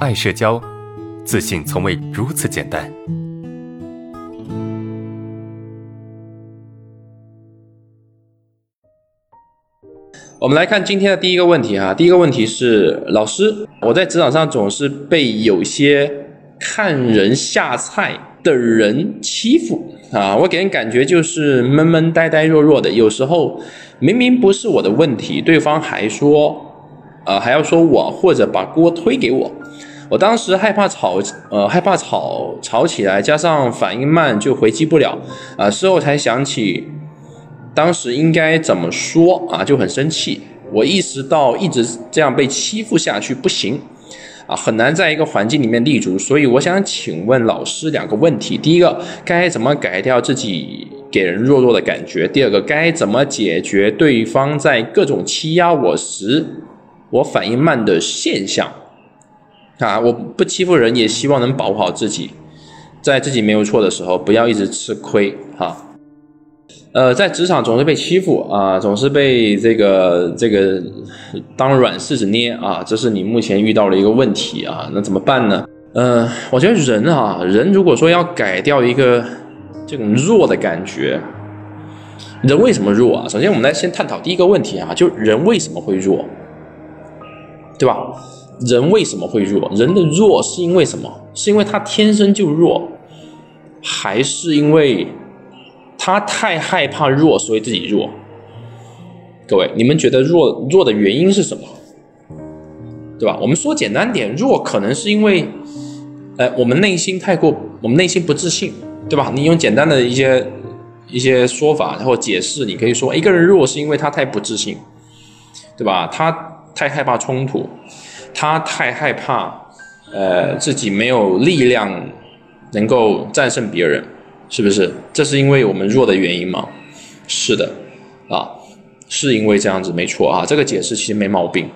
爱社交，自信从未如此简单。我们来看今天的第一个问题哈，第一个问题是老师，我在职场上总是被有些看人下菜的人欺负啊，我给人感觉就是闷闷呆呆弱弱的，有时候明明不是我的问题，对方还说，呃，还要说我或者把锅推给我，我当时害怕吵，呃，害怕吵吵起来，加上反应慢就回击不了，啊，事后才想起。当时应该怎么说啊？就很生气。我意识到一直这样被欺负下去不行，啊，很难在一个环境里面立足。所以我想请问老师两个问题：第一个，该怎么改掉自己给人弱弱的感觉？第二个，该怎么解决对方在各种欺压我时，我反应慢的现象？啊，我不欺负人，也希望能保护好自己，在自己没有错的时候，不要一直吃亏，哈。呃，在职场总是被欺负啊，总是被这个这个当软柿子捏啊，这是你目前遇到的一个问题啊，那怎么办呢？呃，我觉得人啊，人如果说要改掉一个这种弱的感觉，人为什么弱啊？首先，我们来先探讨第一个问题啊，就人为什么会弱，对吧？人为什么会弱？人的弱是因为什么？是因为他天生就弱，还是因为？他太害怕弱，所以自己弱。各位，你们觉得弱弱的原因是什么？对吧？我们说简单点，弱可能是因为，呃，我们内心太过，我们内心不自信，对吧？你用简单的一些一些说法，然后解释，你可以说一个人弱是因为他太不自信，对吧？他太害怕冲突，他太害怕，呃，自己没有力量能够战胜别人。是不是？这是因为我们弱的原因吗？是的，啊，是因为这样子，没错啊，这个解释其实没毛病。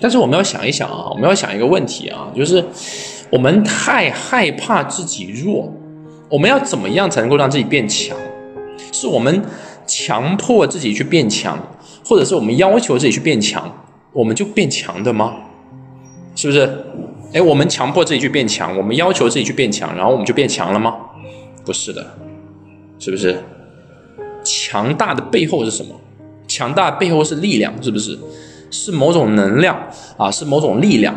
但是我们要想一想啊，我们要想一个问题啊，就是我们太害怕自己弱，我们要怎么样才能够让自己变强？是我们强迫自己去变强，或者是我们要求自己去变强，我们就变强的吗？是不是？哎，我们强迫自己去变强，我们要求自己去变强，然后我们就变强了吗？不是的，是不是？强大的背后是什么？强大背后是力量，是不是？是某种能量啊，是某种力量，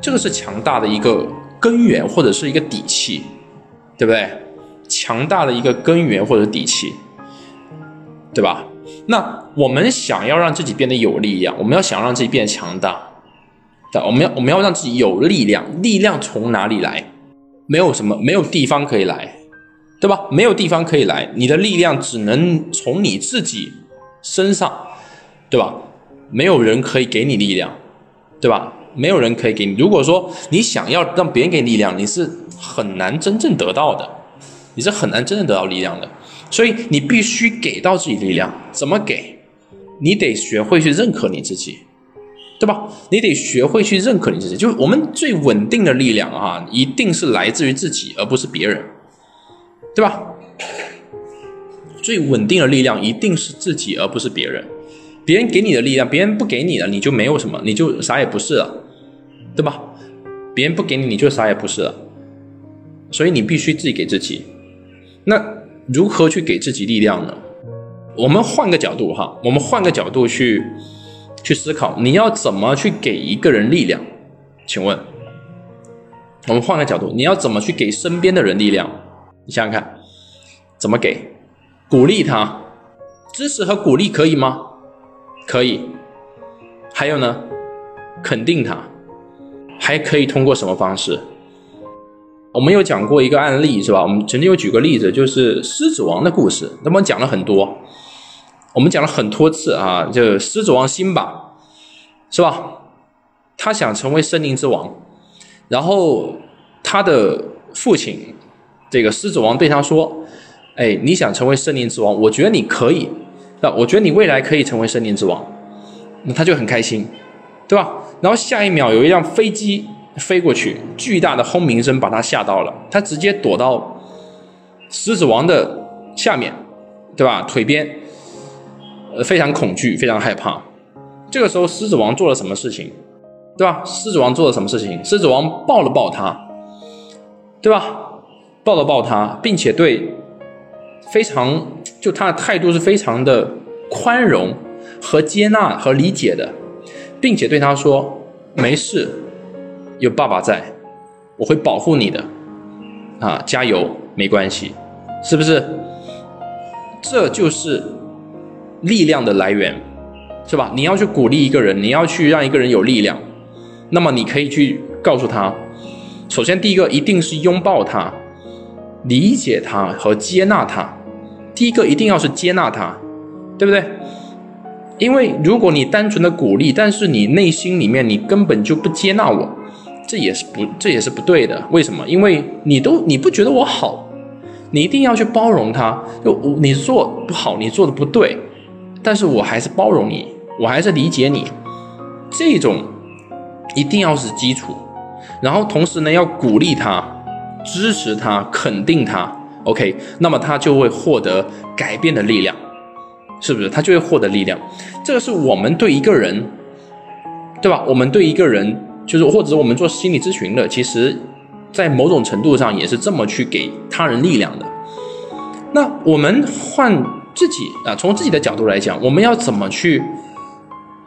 这个是强大的一个根源或者是一个底气，对不对？强大的一个根源或者底气，对吧？那我们想要让自己变得有力量，我们要想让自己变得强大，对，我们要我们要让自己有力量，力量从哪里来？没有什么，没有地方可以来。对吧？没有地方可以来，你的力量只能从你自己身上，对吧？没有人可以给你力量，对吧？没有人可以给你。如果说你想要让别人给力量，你是很难真正得到的，你是很难真正得到力量的。所以你必须给到自己力量，怎么给？你得学会去认可你自己，对吧？你得学会去认可你自己。就是我们最稳定的力量啊，一定是来自于自己，而不是别人。对吧？最稳定的力量一定是自己，而不是别人。别人给你的力量，别人不给你的，你就没有什么，你就啥也不是了，对吧？别人不给你，你就啥也不是了。所以你必须自己给自己。那如何去给自己力量呢？我们换个角度哈，我们换个角度去去思考，你要怎么去给一个人力量？请问，我们换个角度，你要怎么去给身边的人力量？你想想看，怎么给？鼓励他，支持和鼓励可以吗？可以。还有呢，肯定他，还可以通过什么方式？我们有讲过一个案例是吧？我们曾经有举个例子，就是狮子王的故事。那么讲了很多，我们讲了很多次啊，就狮子王辛巴，是吧？他想成为森林之王，然后他的父亲。这个狮子王对他说：“哎，你想成为森林之王？我觉得你可以，那我觉得你未来可以成为森林之王。”那他就很开心，对吧？然后下一秒有一辆飞机飞过去，巨大的轰鸣声把他吓到了，他直接躲到狮子王的下面，对吧？腿边，呃，非常恐惧，非常害怕。这个时候，狮子王做了什么事情？对吧？狮子王做了什么事情？狮子王抱了抱他，对吧？抱了抱他，并且对非常就他的态度是非常的宽容和接纳和理解的，并且对他说：“没事，有爸爸在，我会保护你的，啊，加油，没关系，是不是？这就是力量的来源，是吧？你要去鼓励一个人，你要去让一个人有力量，那么你可以去告诉他，首先第一个一定是拥抱他。”理解他和接纳他，第一个一定要是接纳他，对不对？因为如果你单纯的鼓励，但是你内心里面你根本就不接纳我，这也是不这也是不对的。为什么？因为你都你不觉得我好，你一定要去包容他。就你做不好，你做的不对，但是我还是包容你，我还是理解你，这种一定要是基础。然后同时呢，要鼓励他。支持他，肯定他，OK，那么他就会获得改变的力量，是不是？他就会获得力量。这个是我们对一个人，对吧？我们对一个人，就是或者我们做心理咨询的，其实，在某种程度上也是这么去给他人力量的。那我们换自己啊，从自己的角度来讲，我们要怎么去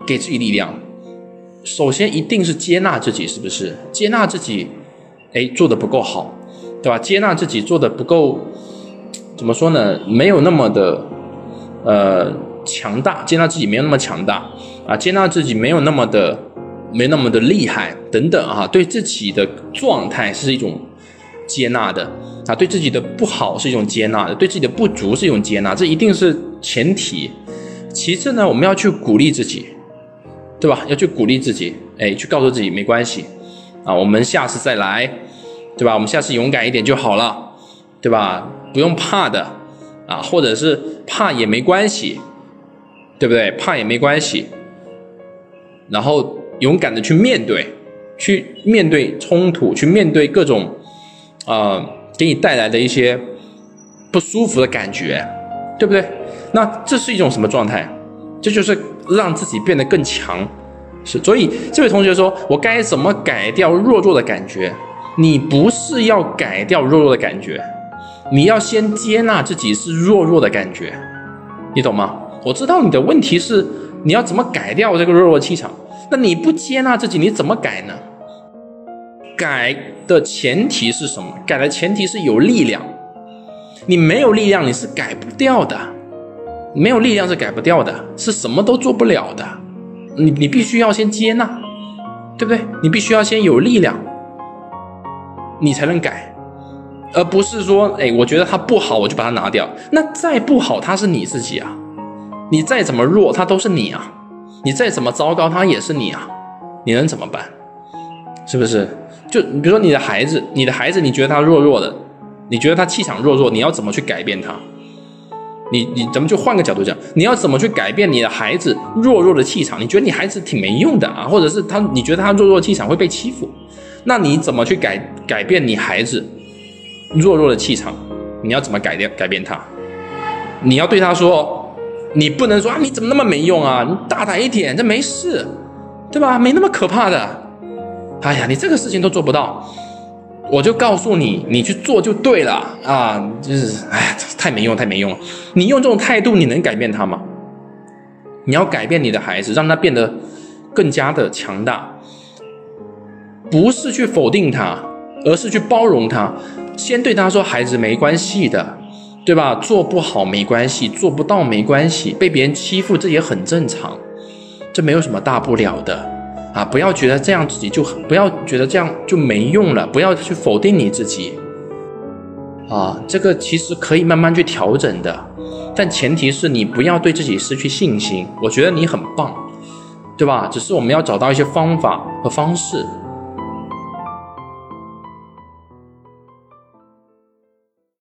给自己力量？首先一定是接纳自己，是不是？接纳自己，哎，做的不够好。对吧？接纳自己做的不够，怎么说呢？没有那么的，呃，强大。接纳自己没有那么强大啊，接纳自己没有那么的，没那么的厉害等等啊。对自己的状态是一种接纳的啊，对自己的不好是一种接纳的，对自己的不足是一种接纳，这一定是前提。其次呢，我们要去鼓励自己，对吧？要去鼓励自己，哎，去告诉自己没关系啊，我们下次再来。对吧？我们下次勇敢一点就好了，对吧？不用怕的，啊，或者是怕也没关系，对不对？怕也没关系，然后勇敢的去面对，去面对冲突，去面对各种，啊，给你带来的一些不舒服的感觉，对不对？那这是一种什么状态？这就是让自己变得更强，是。所以这位同学说：“我该怎么改掉弱弱的感觉？”你不是要改掉弱弱的感觉，你要先接纳自己是弱弱的感觉，你懂吗？我知道你的问题是你要怎么改掉这个弱弱气场，那你不接纳自己，你怎么改呢？改的前提是什么？改的前提是有力量，你没有力量你是改不掉的，没有力量是改不掉的，是什么都做不了的。你你必须要先接纳，对不对？你必须要先有力量。你才能改，而不是说，哎，我觉得它不好，我就把它拿掉。那再不好，它是你自己啊。你再怎么弱，它都是你啊。你再怎么糟糕，他也是你啊。你能怎么办？是不是？就比如说你的孩子，你的孩子，你觉得他弱弱的，你觉得他气场弱弱，你要怎么去改变他？你你怎么就换个角度讲，你要怎么去改变你的孩子弱弱的气场？你觉得你孩子挺没用的啊，或者是他，你觉得他弱弱气场会被欺负？那你怎么去改改变你孩子弱弱的气场？你要怎么改掉改变他？你要对他说，你不能说啊，你怎么那么没用啊？你大胆一点，这没事，对吧？没那么可怕的。哎呀，你这个事情都做不到，我就告诉你，你去做就对了啊！就是哎，太没用，太没用了。你用这种态度，你能改变他吗？你要改变你的孩子，让他变得更加的强大。不是去否定他，而是去包容他。先对他说：“孩子，没关系的，对吧？做不好没关系，做不到没关系，被别人欺负这也很正常，这没有什么大不了的啊！不要觉得这样自己就很不要觉得这样就没用了，不要去否定你自己啊！这个其实可以慢慢去调整的，但前提是你不要对自己失去信心。我觉得你很棒，对吧？只是我们要找到一些方法和方式。